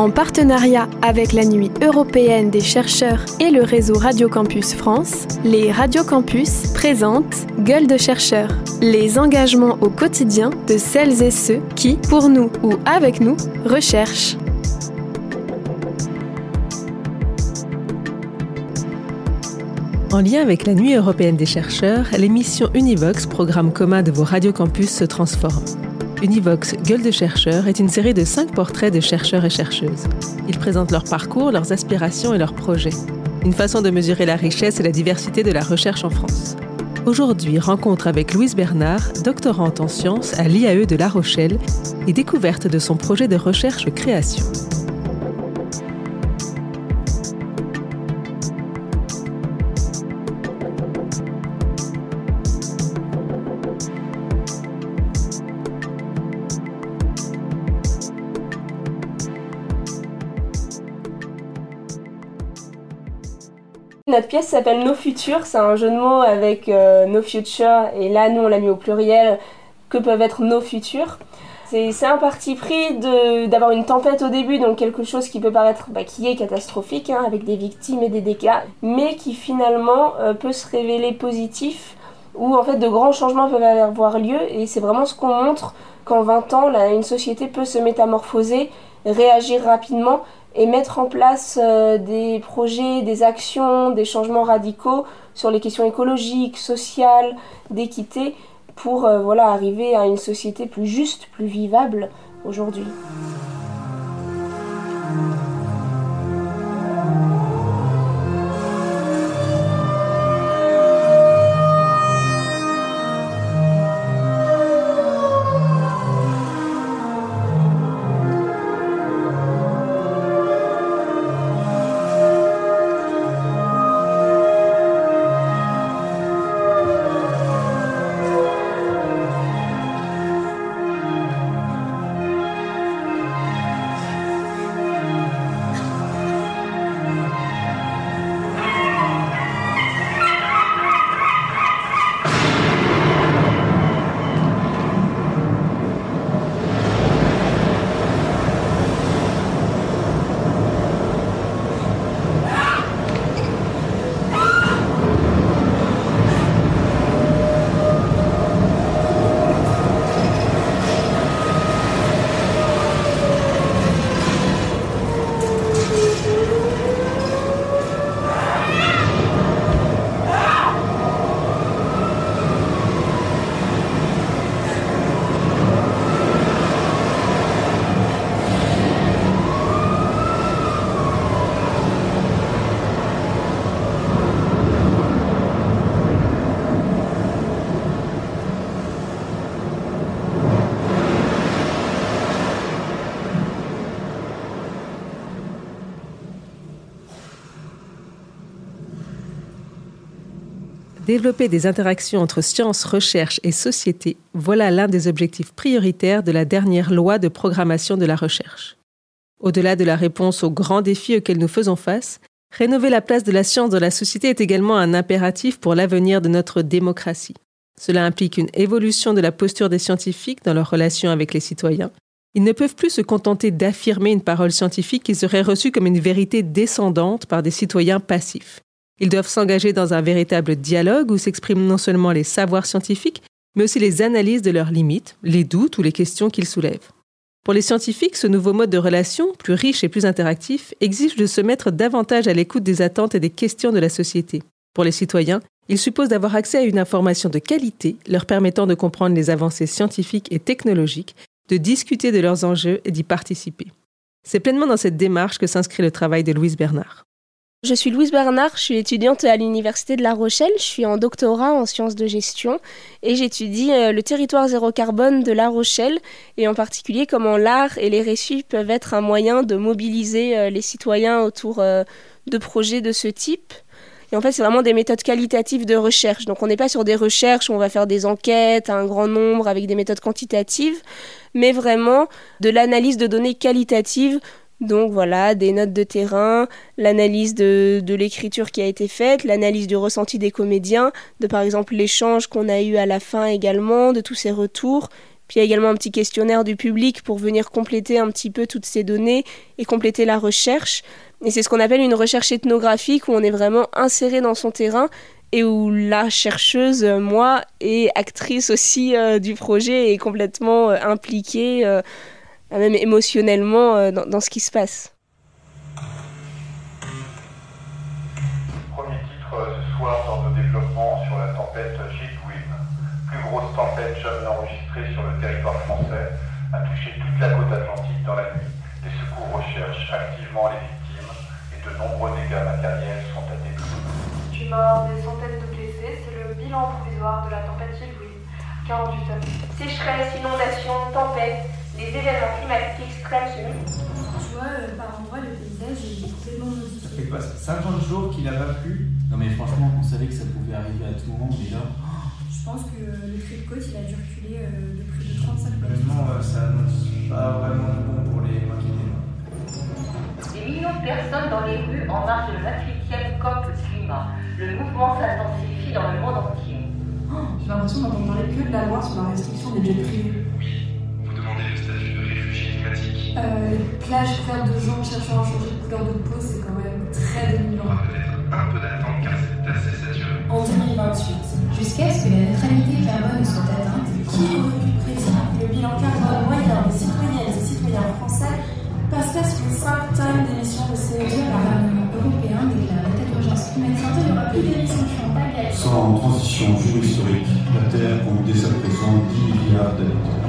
En partenariat avec la Nuit européenne des chercheurs et le réseau Radio Campus France, les Radio Campus présentent Gueule de chercheurs, les engagements au quotidien de celles et ceux qui, pour nous ou avec nous, recherchent. En lien avec la Nuit européenne des chercheurs, l'émission Univox, programme commun de vos radiocampus, se transforme. Univox Gueule de chercheurs est une série de cinq portraits de chercheurs et chercheuses. Ils présentent leur parcours, leurs aspirations et leurs projets. Une façon de mesurer la richesse et la diversité de la recherche en France. Aujourd'hui, rencontre avec Louise Bernard, doctorante en sciences à l'IAE de La Rochelle et découverte de son projet de recherche-création. Notre pièce s'appelle Nos Futurs, c'est un jeu de mots avec euh, Nos Futures, et là nous on l'a mis au pluriel, que peuvent être nos futurs? C'est un parti pris d'avoir une tempête au début, donc quelque chose qui peut paraître, bah, qui est catastrophique, hein, avec des victimes et des dégâts, mais qui finalement euh, peut se révéler positif, où en fait de grands changements peuvent avoir lieu, et c'est vraiment ce qu'on montre qu'en 20 ans, une société peut se métamorphoser, réagir rapidement, et mettre en place euh, des projets, des actions, des changements radicaux sur les questions écologiques, sociales, d'équité, pour euh, voilà, arriver à une société plus juste, plus vivable aujourd'hui. Développer des interactions entre sciences, recherche et société, voilà l'un des objectifs prioritaires de la dernière loi de programmation de la recherche. Au-delà de la réponse aux grands défis auxquels nous faisons face, rénover la place de la science dans la société est également un impératif pour l'avenir de notre démocratie. Cela implique une évolution de la posture des scientifiques dans leur relation avec les citoyens. Ils ne peuvent plus se contenter d'affirmer une parole scientifique qui serait reçue comme une vérité descendante par des citoyens passifs. Ils doivent s'engager dans un véritable dialogue où s'expriment non seulement les savoirs scientifiques, mais aussi les analyses de leurs limites, les doutes ou les questions qu'ils soulèvent. Pour les scientifiques, ce nouveau mode de relation, plus riche et plus interactif, exige de se mettre davantage à l'écoute des attentes et des questions de la société. Pour les citoyens, il suppose d'avoir accès à une information de qualité leur permettant de comprendre les avancées scientifiques et technologiques, de discuter de leurs enjeux et d'y participer. C'est pleinement dans cette démarche que s'inscrit le travail de Louise Bernard. Je suis Louise Bernard, je suis étudiante à l'Université de La Rochelle, je suis en doctorat en sciences de gestion et j'étudie euh, le territoire zéro carbone de La Rochelle et en particulier comment l'art et les récits peuvent être un moyen de mobiliser euh, les citoyens autour euh, de projets de ce type. Et en fait, c'est vraiment des méthodes qualitatives de recherche. Donc, on n'est pas sur des recherches où on va faire des enquêtes à un grand nombre avec des méthodes quantitatives, mais vraiment de l'analyse de données qualitatives donc voilà, des notes de terrain, l'analyse de, l'écriture qui a été faite, l'analyse du ressenti des comédiens, de par exemple l'échange qu'on a eu à la fin également, de tous ces retours, Puis il y a également un petit questionnaire du public pour venir compléter un petit peu toutes ces données et compléter la recherche. Et c'est ce qu'on appelle une recherche ethnographique où on est vraiment inséré dans son terrain et où la chercheuse, moi, et actrice aussi euh, du projet, est complètement euh, impliquée, euh, même émotionnellement, dans, dans, ce qui se passe. Premier titre ce soir dans nos développements sur la tempête Gilles-Wim. Plus grosse tempête jamais enregistrée sur le territoire français, a touché toute la côte atlantique dans la nuit. Les secours recherchent activement les victimes et de nombreux dégâts matériels sont à morts, des centaines de blessés, c'est le bilan provisoire de la tempête Gilles 48 heures. Sécheresse, inondation, tempête, les événements climatiques extrêmes se multiplient. Tu vois, euh, par endroits, le paysage est complètement modifié. Ça fait quoi 50 jours qu'il n'a pas plu? Non mais franchement, on savait que ça pouvait arriver à tout moment, mais là... Je pense que le trait de côte, il a dû reculer euh, de plus de 35 mètres. Euh, ça annonce pas vraiment bon pour les maquiner. Des millions de personnes dans les rues en marge de la 28e COP climat. Le mouvement s'intensifie dans le monde entier. Oh, J'ai l'impression d'entendre parler que de la loi sur la restriction des jets privés. Euh, les plages couvertes de gens cherchant à changer de couleur de peau, c'est quand même très dénigrant. On va peut-être un peu d'attente car c'est assez saturé. En 2028. Jusqu'à ce que la neutralité carbone soit atteinte, qui aurait pu prédire le bilan carbone moyen des citoyennes et citoyens français passerait sur 5 tonnes d'émissions de CO2 par Parlement européen déclare l'état d'urgence climatique sans transition géohistorique, la Terre compte dès à présent 10 milliards d'habitants.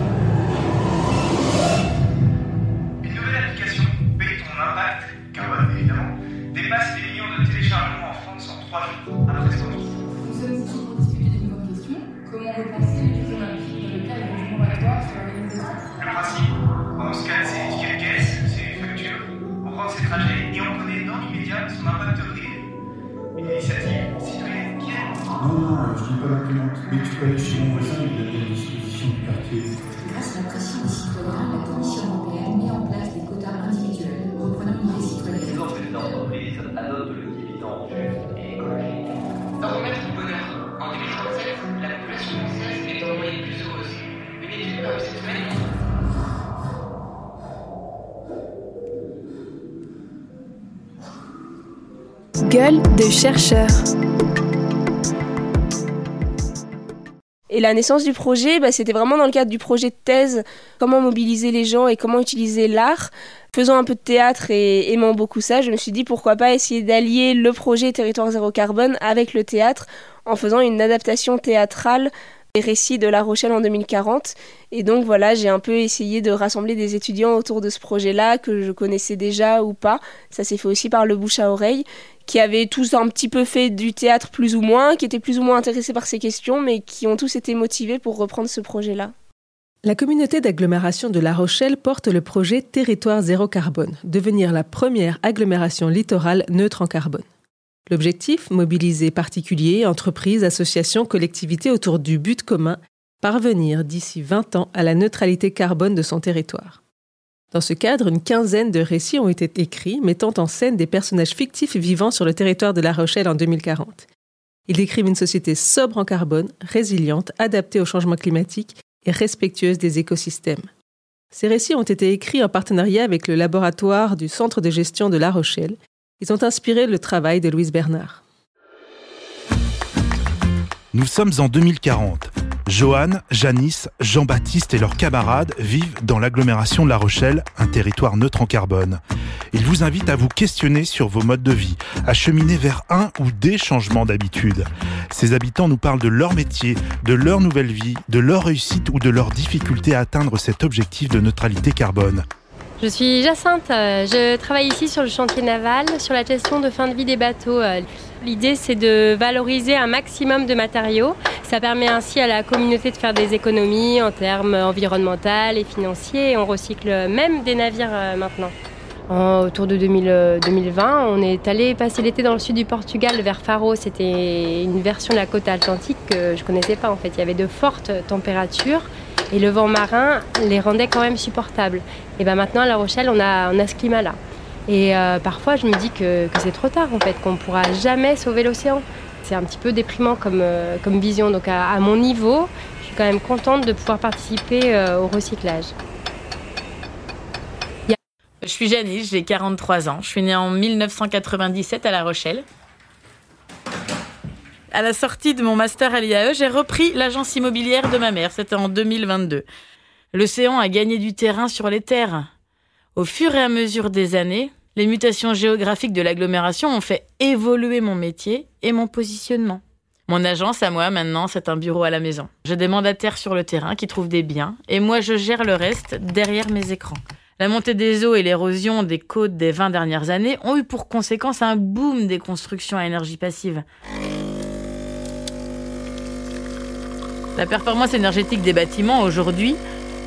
Trajets et on connaît dans l'immédiat son impact réel. Une initiative citoyenne non, non, je ne dis pas l'imprimante. Mais tu peux aller chez mon voisin, il a des dispositions du quartier. Grâce à la pression des citoyens, la Commission européenne Gueule de chercheur. Et la naissance du projet, bah, c'était vraiment dans le cadre du projet de thèse, comment mobiliser les gens et comment utiliser l'art. Faisant un peu de théâtre et aimant beaucoup ça, je me suis dit pourquoi pas essayer d'allier le projet Territoire Zéro Carbone avec le théâtre en faisant une adaptation théâtrale des récits de La Rochelle en 2040. Et donc voilà, j'ai un peu essayé de rassembler des étudiants autour de ce projet-là que je connaissais déjà ou pas. Ça s'est fait aussi par le bouche à oreille qui avaient tous un petit peu fait du théâtre plus ou moins, qui étaient plus ou moins intéressés par ces questions, mais qui ont tous été motivés pour reprendre ce projet-là. La communauté d'agglomération de La Rochelle porte le projet Territoire zéro carbone, devenir la première agglomération littorale neutre en carbone. L'objectif, mobiliser particuliers, entreprises, associations, collectivités autour du but commun, parvenir d'ici 20 ans à la neutralité carbone de son territoire. Dans ce cadre, une quinzaine de récits ont été écrits mettant en scène des personnages fictifs vivant sur le territoire de La Rochelle en 2040. Ils décrivent une société sobre en carbone, résiliente, adaptée au changement climatique et respectueuse des écosystèmes. Ces récits ont été écrits en partenariat avec le laboratoire du Centre de gestion de La Rochelle. Ils ont inspiré le travail de Louise Bernard. Nous sommes en 2040. Johan, Janice, Jean-Baptiste et leurs camarades vivent dans l'agglomération de La Rochelle, un territoire neutre en carbone. Ils vous invitent à vous questionner sur vos modes de vie, à cheminer vers un ou des changements d'habitude. Ces habitants nous parlent de leur métier, de leur nouvelle vie, de leur réussite ou de leur difficulté à atteindre cet objectif de neutralité carbone. Je suis Jacinthe, je travaille ici sur le chantier naval, sur la gestion de fin de vie des bateaux. L'idée, c'est de valoriser un maximum de matériaux. Ça permet ainsi à la communauté de faire des économies en termes environnementaux et financiers. On recycle même des navires euh, maintenant. autour de 2020, euh, on est allé passer l'été dans le sud du Portugal, vers Faro. C'était une version de la côte atlantique que je connaissais pas en fait. Il y avait de fortes températures et le vent marin les rendait quand même supportables. Et ben maintenant à La Rochelle, on a, on a ce climat-là. Et euh, parfois, je me dis que, c'est trop tard, en fait, qu'on ne pourra jamais sauver l'océan. C'est un petit peu déprimant comme, euh, comme vision. Donc, à, mon niveau, suis quand même contente de pouvoir participer au recyclage. Je suis Janice, j'ai 43 ans. Je suis née en 1997 à La Rochelle. À la sortie de mon master à l'IAE, j'ai repris l'agence immobilière de ma mère. C'était en 2022. L'océan a gagné du terrain sur les terres. Au fur et à mesure des années, les mutations géographiques de l'agglomération ont fait évoluer mon métier et mon positionnement. Mon agence à moi maintenant, c'est un bureau à la maison. J'ai des mandataires sur le terrain qui trouvent des biens et moi je gère le reste derrière mes écrans. La montée des eaux et l'érosion des côtes des 20 dernières années ont eu pour conséquence un boom des constructions à énergie passive. La performance énergétique des bâtiments aujourd'hui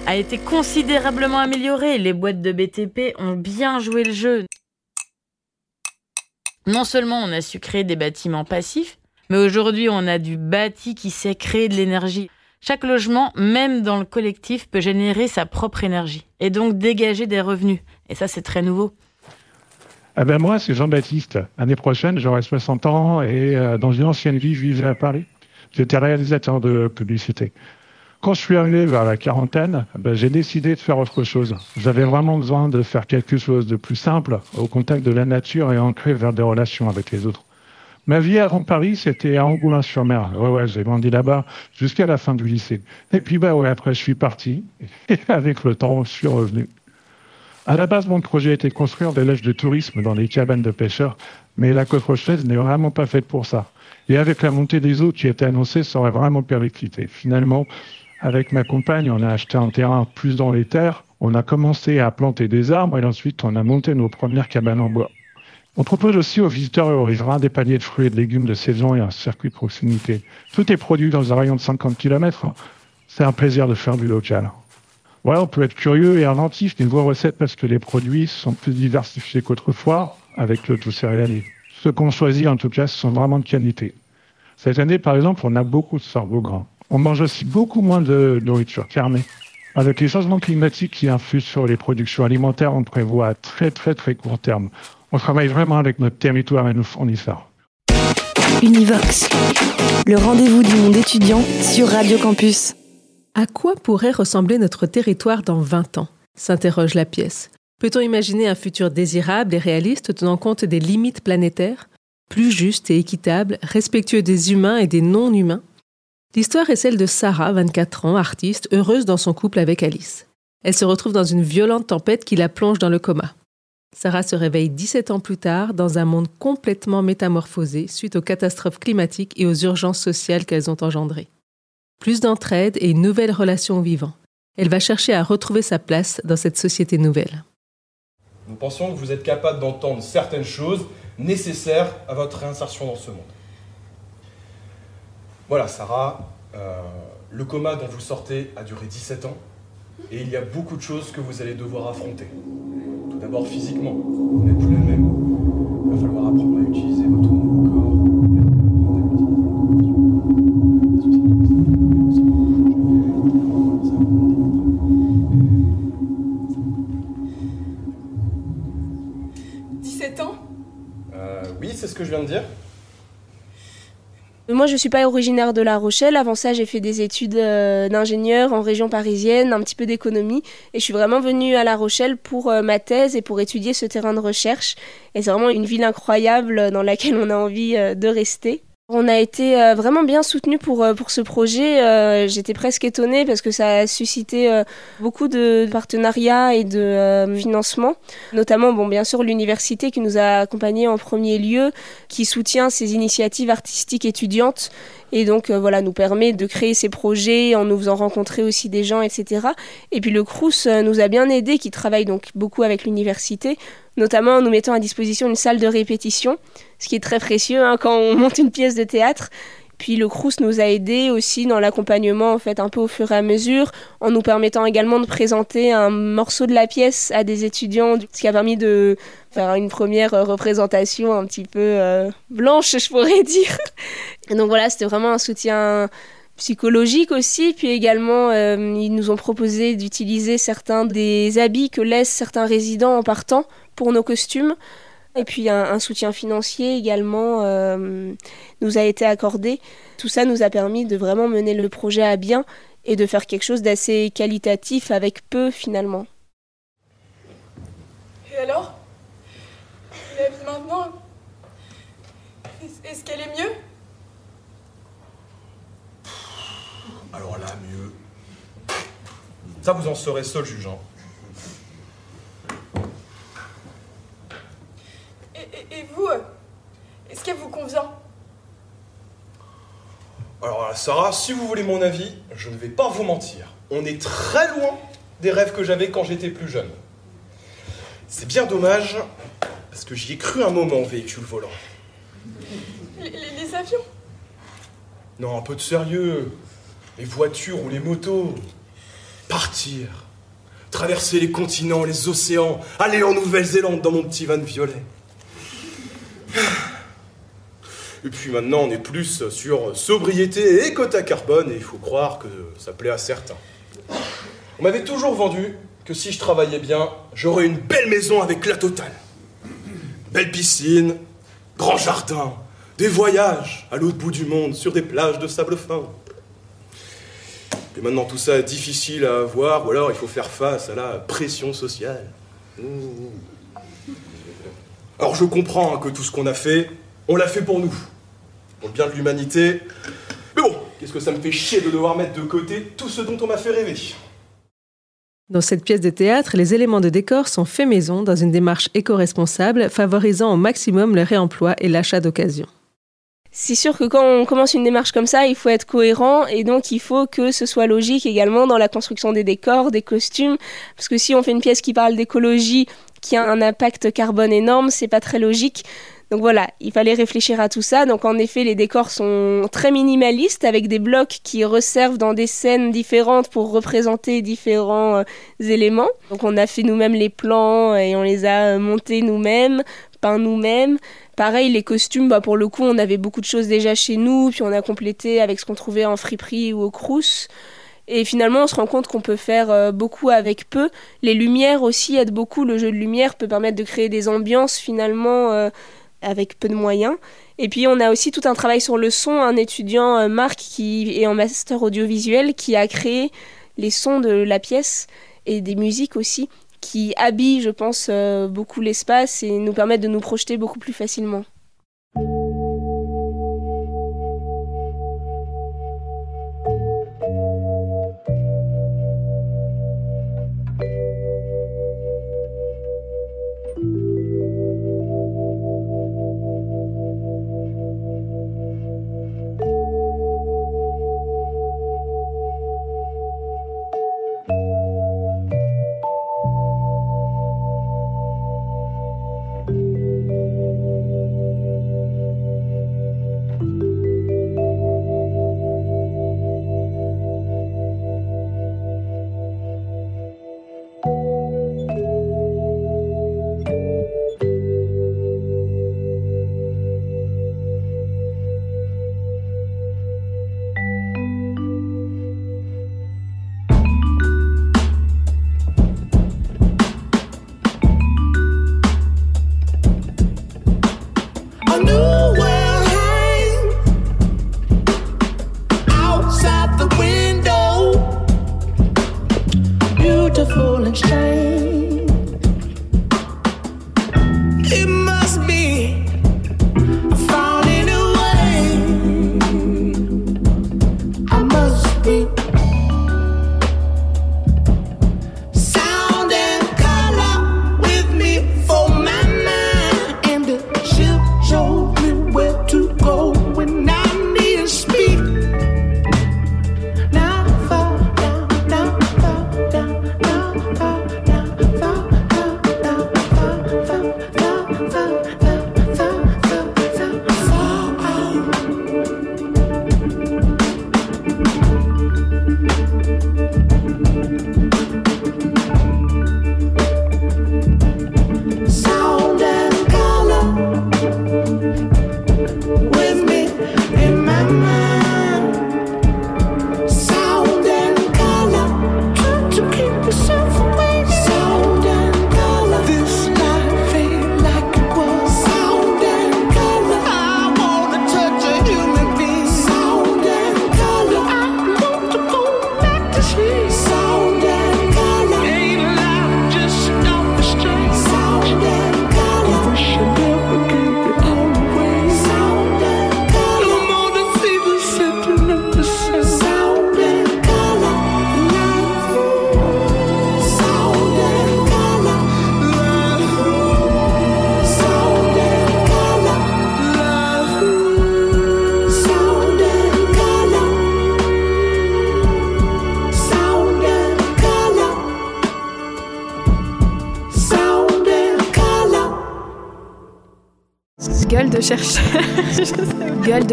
a été considérablement améliorée. Les boîtes de BTP ont bien joué le jeu. Non seulement on a su créer des bâtiments passifs, mais aujourd'hui on a du bâti qui sait créer de l'énergie. Chaque logement, même dans le collectif, peut générer sa propre énergie et donc dégager des revenus. Et ça, c'est très nouveau. Ah ben moi, c'est Jean-Baptiste. L'année prochaine, j'aurai 60 ans et euh, dans une ancienne vie, je vivais à Paris. J'étais réalisateur de publicité. Quand je suis arrivé vers la quarantaine, ben, j'ai décidé de faire autre chose. J'avais vraiment besoin de faire quelque chose de plus simple, au contact de la nature et ancré vers des relations avec les autres. Ma vie avant Paris, c'était à Angoulins-sur-Mer. Ouais, ouais, j'ai grandi là-bas jusqu'à la fin du lycée. Et puis, bah ouais, après, je suis parti. Et avec le temps, je suis revenu. À la base, mon projet était construire des loges de tourisme dans des cabanes de pêcheurs, mais la côte rocheuse n'est vraiment pas faite pour ça. Et avec la montée des eaux qui était annoncée, ça aurait vraiment périclité. Finalement, avec ma compagne, on a acheté un terrain plus dans les terres, on a commencé à planter des arbres et ensuite on a monté nos premières cabanes en bois. On propose aussi aux visiteurs et aux riverains des paniers de fruits et de légumes de saison et un circuit de proximité. Tout est produit dans un rayon de 50 km. C'est un plaisir de faire du local. Voilà, on peut être curieux et inventif d'une voie recette parce que les produits sont plus diversifiés qu'autrefois avec le tout céréalier. Ceux qu'on choisit, en tout cas, sont vraiment de qualité. Cette année, par exemple, on a beaucoup de sorgho gras. On mange aussi beaucoup moins de nourriture fermée. Avec les changements climatiques qui influent sur les productions alimentaires, on prévoit à très très très court terme. On travaille vraiment avec notre territoire et nos fournisseurs. Univox, le rendez-vous du monde étudiant sur Radio Campus. À quoi pourrait ressembler notre territoire dans 20 ans s'interroge la pièce. Peut-on imaginer un futur désirable et réaliste tenant compte des limites planétaires, plus juste et équitable, respectueux des humains et des non-humains? L'histoire est celle de Sarah, 24 ans, artiste, heureuse dans son couple avec Alice. Elle se retrouve dans une violente tempête qui la plonge dans le coma. Sarah se réveille 17 ans plus tard dans un monde complètement métamorphosé suite aux catastrophes climatiques et aux urgences sociales qu'elles ont engendrées. Plus d'entraide et une nouvelle relation au vivant. Elle va chercher à retrouver sa place dans cette société nouvelle. Nous pensons que vous êtes capable d'entendre certaines choses nécessaires à votre réinsertion dans ce monde. Voilà, Sarah, euh, le coma dont vous sortez a duré 17 ans et il y a beaucoup de choses que vous allez devoir affronter. Tout d'abord physiquement, vous n'êtes plus la même. Il va falloir apprendre à utiliser Moi, je suis pas originaire de La Rochelle. Avant ça, j'ai fait des études euh, d'ingénieur en région parisienne, un petit peu d'économie. Et je suis vraiment venue à La Rochelle pour euh, ma thèse et pour étudier ce terrain de recherche. Et c'est vraiment une ville incroyable dans laquelle on a envie euh, de rester. On a été euh, vraiment bien soutenus pour, euh, pour ce projet. Euh, j'étais presque étonnée parce que ça a suscité beaucoup de partenariats et de financements, notamment bon, bien sûr l'université qui nous a accompagnés en premier lieu, qui soutient ces initiatives artistiques étudiantes et donc voilà nous permet de créer ces projets en nous faisant rencontrer aussi des gens, etc. Et puis le Crous nous a bien aidés, qui travaille donc beaucoup avec l'université, notamment en nous mettant à disposition une salle de répétition, ce qui est très précieux hein, quand on monte une pièce de théâtre. Puis le Crous nous a aidés aussi dans l'accompagnement en fait un peu au fur et à mesure, en nous permettant également de présenter un morceau de la pièce à des étudiants, ce qui a permis de faire une première représentation un petit peu euh, blanche, je pourrais dire. Donc voilà, c'était vraiment un soutien psychologique aussi, puis également euh, ils nous ont proposé d'utiliser certains des habits que laissent certains résidents en partant pour nos costumes. Et puis un, soutien financier également euh, nous a été accordé. Tout ça nous a permis de vraiment mener le projet à bien et de faire quelque chose d'assez qualitatif avec peu finalement. Et alors? La vie maintenant Est-ce qu'elle est mieux? Alors là, mieux. Ça, vous en serez seul jugeant. Et, et vous Est-ce qu'elle vous convient? Alors Sarah, si vous voulez mon avis, je ne vais pas vous mentir. On est très loin des rêves que j'avais quand j'étais plus jeune. C'est bien dommage, parce que j'y ai cru un moment au véhicule volant. Les, les avions? Non, un peu de sérieux. Les voitures ou les motos. Partir. Traverser les continents, les océans. Aller en Nouvelle-Zélande dans mon petit van violet. Et puis maintenant, on est plus sur sobriété et quota carbone, et il faut croire que ça plaît à certains. On m'avait toujours vendu que si je travaillais bien, j'aurais une belle maison avec la totale. Belle piscine, grand jardin, des voyages à l'autre bout du monde sur des plages de sable fin. Et maintenant tout ça est difficile à avoir, ou alors il faut faire face à la pression sociale. Alors je comprends que tout ce qu'on a fait, on l'a fait pour nous, pour le bien de l'humanité. Mais bon, qu'est-ce que ça me fait chier de devoir mettre de côté tout ce dont on m'a fait rêver? Dans cette pièce de théâtre, les éléments de décor sont faits maison dans une démarche éco-responsable, favorisant au maximum le réemploi et l'achat d'occasion. C'est sûr que quand on commence une démarche comme ça, il faut être cohérent et donc il faut que ce soit logique également dans la construction des décors, des costumes, parce que si on fait une pièce qui parle d'écologie, qui a un impact carbone énorme, c'est pas très logique. Donc voilà, il fallait réfléchir à tout ça. Donc en effet, les décors sont très minimalistes avec des blocs qui resservent dans des scènes différentes pour représenter différents euh, éléments. Donc on a fait nous-mêmes les plans et on les a euh, montés nous-mêmes, peints nous-mêmes. Pareil, les costumes, bah, pour le coup, on avait beaucoup de choses déjà chez nous, puis on a complété avec ce qu'on trouvait en friperie ou au crous. Et finalement, on se rend compte qu'on peut faire euh, beaucoup avec peu. Les lumières aussi aident beaucoup. Le jeu de lumière peut permettre de créer des ambiances finalement avec peu de moyens. Et puis on a aussi tout un travail sur le son, un étudiant euh, Marc qui est en master audiovisuel qui a créé les sons de la pièce et des musiques aussi qui habillent, je pense, euh, beaucoup l'espace et nous permettent de nous projeter beaucoup plus facilement.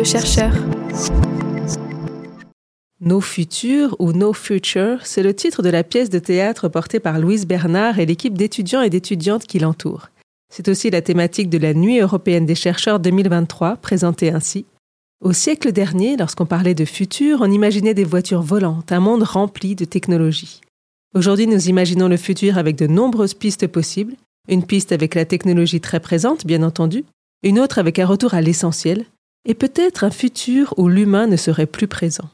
De chercheur. Nos futurs ou No Future, c'est le titre de la pièce de théâtre portée par Louise Bernard et l'équipe d'étudiants et d'étudiantes qui l'entourent. C'est aussi la thématique de la Nuit européenne des chercheurs 2023, présentée ainsi. Au siècle dernier, lorsqu'on parlait de futur, on imaginait des voitures volantes, un monde rempli de technologies. Aujourd'hui, nous imaginons le futur avec de nombreuses pistes possibles, une piste avec la technologie très présente, bien entendu, une autre avec un retour à l'essentiel, et peut-être un futur où l'humain ne serait plus présent.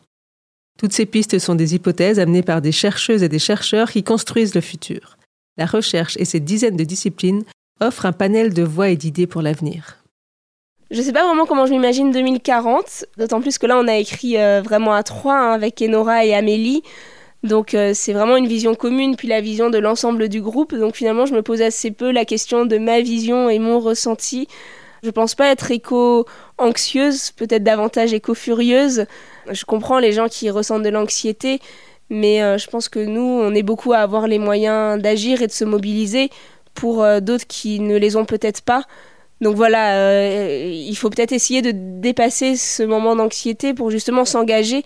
Toutes ces pistes sont des hypothèses amenées par des chercheuses et des chercheurs qui construisent le futur. La recherche et ses dizaines de disciplines offre un panel de voix et d'idées pour l'avenir. Je ne sais pas vraiment comment je m'imagine 2040, d'autant plus que là on a écrit euh, vraiment à trois hein, avec Enora et Amélie. Donc euh, c'est vraiment une vision commune, puis la vision de l'ensemble du groupe. Donc finalement je me pose assez peu la question de ma vision et mon ressenti. Je pense pas être éco-anxieuse, peut-être davantage éco-furieuse. Je comprends les gens qui ressentent de l'anxiété, mais euh, je pense que nous, on est beaucoup à avoir les moyens d'agir et de se mobiliser pour euh, d'autres qui ne les ont peut-être pas. Donc voilà, euh, il faut peut-être essayer de dépasser ce moment d'anxiété pour justement s'engager.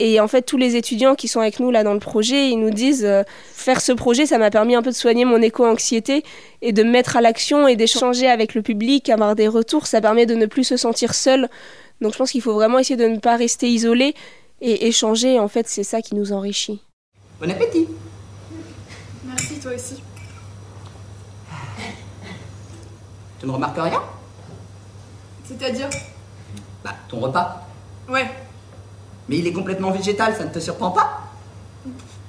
Et en fait, tous les étudiants qui sont avec nous là dans le projet, ils nous disent euh, faire ce projet, ça m'a permis un peu de soigner mon éco-anxiété et de me mettre à l'action et d'échanger avec le public, avoir des retours. Ça permet de ne plus se sentir seul. Donc je pense qu'il faut vraiment essayer de ne pas rester isolé et échanger. En fait, c'est ça qui nous enrichit. Bon appétit. Merci toi aussi. Tu ne remarques rien? C'est-à-dire? Bah, ton repas? Ouais. Mais il est complètement végétal, ça ne te surprend pas?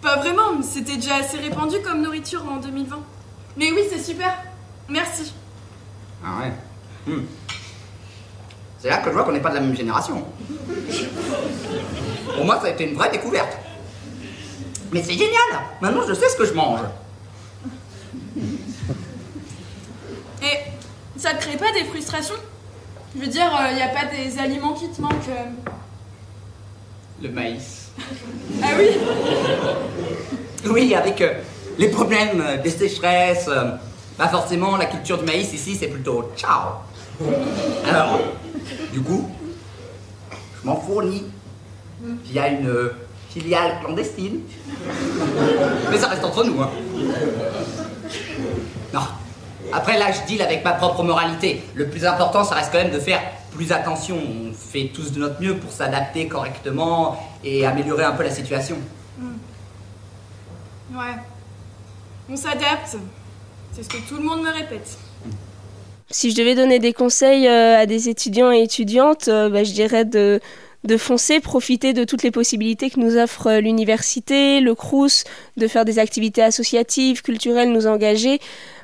Pas vraiment, c'était déjà assez répandu comme nourriture en 2020. Mais oui, c'est super. Merci. Ah ouais. Hmm. C'est là que je vois qu'on n'est pas de la même génération. Pour moi, ça a été une vraie découverte. Mais c'est génial Maintenant, je sais ce que je mange. Et ça te crée pas des frustrations? Je veux dire, il n'y a pas des aliments qui te manquent euh Le maïs. Ah oui Oui, avec euh, les problèmes euh, des sécheresses, euh, pas forcément la culture du maïs ici, c'est plutôt ciao. Alors, du coup, je m'en fournis via une euh, filiale clandestine. Mais ça reste entre nous, hein. Non. Après, là, je deal avec ma propre moralité. Le plus important, ça reste quand même de faire plus attention. On fait tous de notre mieux pour s'adapter correctement et améliorer un peu la situation. Ouais. On s'adapte. C'est ce que tout le monde me répète. Si je devais donner des conseils euh, à des étudiants et étudiantes, euh, bah, je dirais de, de foncer, profiter de toutes les possibilités que nous offre euh, l'université, le CRUS, de faire des activités associatives, culturelles, nous engager.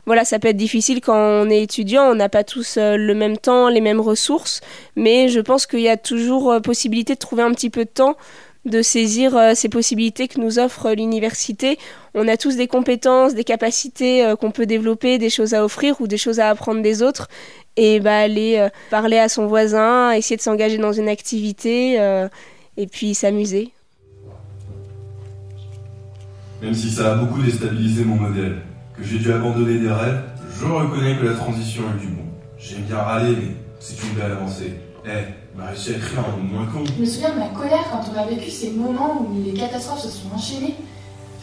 Voilà, ça peut être difficile quand on est étudiant, on n'a pas tous euh, le même temps, les mêmes ressources, mais je pense qu'il y a toujours euh, possibilité de trouver un petit peu de temps de saisir euh, ces possibilités que nous offre l'université. On a tous des compétences, des capacités euh, qu'on peut développer, des choses à offrir ou des choses à apprendre des autres. Et bah, aller euh, parler à son voisin, essayer de s'engager dans une activité et puis s'amuser. Même si ça a beaucoup déstabilisé mon modèle, que j'ai dû abandonner des rêves, je reconnais que la transition est du bon. J'aime bien râler, mais c'est une belle avancée. Eh, écrire un monde moins con. Je me souviens de ma colère quand on a vécu ces moments où les catastrophes se sont enchaînées.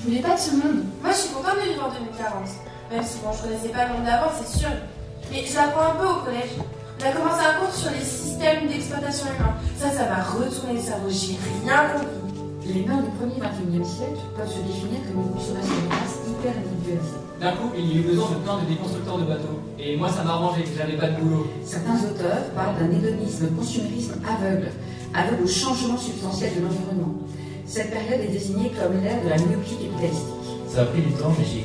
Je voulais pas de ce monde. Moi, je suis contente de vivre en 2040. Même si, bon, je connaissais pas le monde d'avant, c'est sûr. Mais je l'apprends un peu au collège. On a commencé un cours sur les systèmes d'exploitation humain. Ça, ça m'a retourné le cerveau. J'ai rien compris. Les mains du 1er 21e siècle peuvent se définir comme une consommation de masse hyper individualisée. D'un coup, il y a eu besoin de plein de déconstructeurs de bateaux. Et moi, ça m'a arrangé, j'avais pas de boulot. Certains auteurs parlent d'un hédonisme, consumérisme aveugle, aveugle au changement substantiel de l'environnement. Cette période est désignée comme l'ère de la myopie capitalistique. Ça a pris du temps, mais j'y.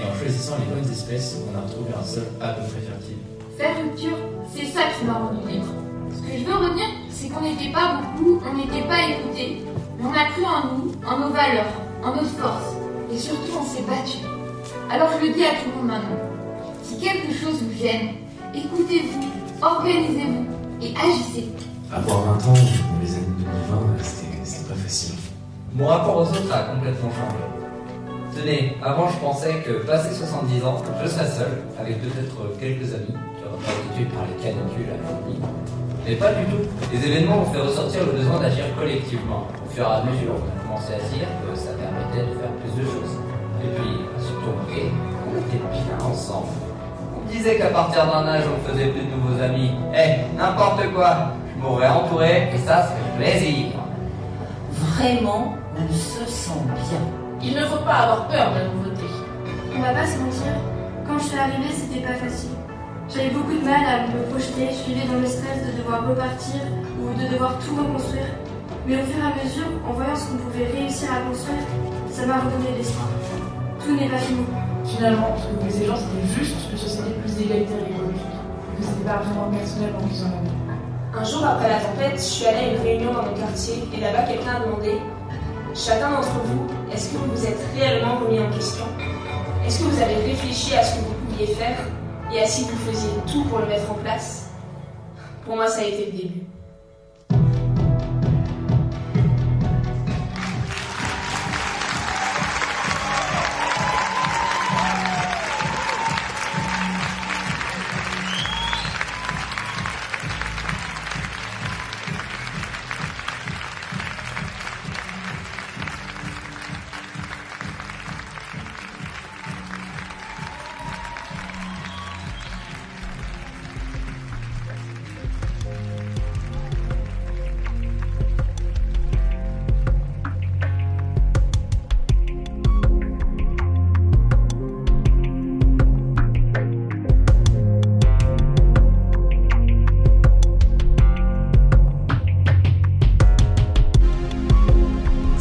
Et en choisissant les bonnes espèces, on a retrouvé un sol à peu près fertile. Faire rupture, c'est ça qui m'a rendu libre. Ce que je veux retenir, c'est qu'on n'était pas beaucoup, on n'était pas écoutés, mais on a cru en nous, en nos valeurs, en nos forces, et surtout on s'est battu. Alors je le dis à tout le monde maintenant. Si quelque chose vous gêne, écoutez-vous, organisez-vous et agissez. Avoir 20 ans, dans les années 2020, c'était pas facile. Mon rapport aux autres a complètement changé. Tenez, avant je pensais que passé 70 ans, je serais seul, avec peut-être quelques amis, qui auraient par les canicules à la Mais pas du tout. Les événements ont fait ressortir le besoin d'agir collectivement. Au fur et à mesure, on a commencé à dire que ça permettait de faire plus de choses. Et puis, surtout, on était bien ensemble. On disait qu'à partir d'un âge, on faisait plus de nouveaux amis. Eh, n'importe quoi, je m'aurais entouré, et ça, c'est plaisir. Vraiment, on se sent bien. Il ne faut pas avoir peur de la nouveauté. On va pas se mentir, quand je suis arrivée, c'était pas facile. J'avais beaucoup de mal à me projeter, je vivais dans le stress de devoir repartir ou de devoir tout reconstruire. Mais au fur et à mesure, en voyant ce qu'on pouvait réussir à construire, ça m'a redonné l'espoir. Tout n'est pas fini. Finalement, ce que voulaient ces gens, c'était juste une société plus égalitaire et écologique. Que c'était pas vraiment personnellement qu'ils en avaient. Un jour après la tempête, je suis allée à une réunion dans mon quartier et là-bas quelqu'un a demandé Chacun d'entre vous, est-ce que vous vous êtes réellement remis en question? Est-ce que vous avez réfléchi à ce que vous pouviez faire? Et à si vous faisiez tout pour le mettre en place Pour moi, ça a été le début.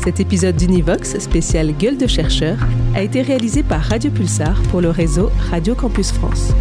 Cet épisode d'Univox, spécial Gueule de chercheur, a été réalisé par Radio Pulsar pour le réseau Radio Campus France.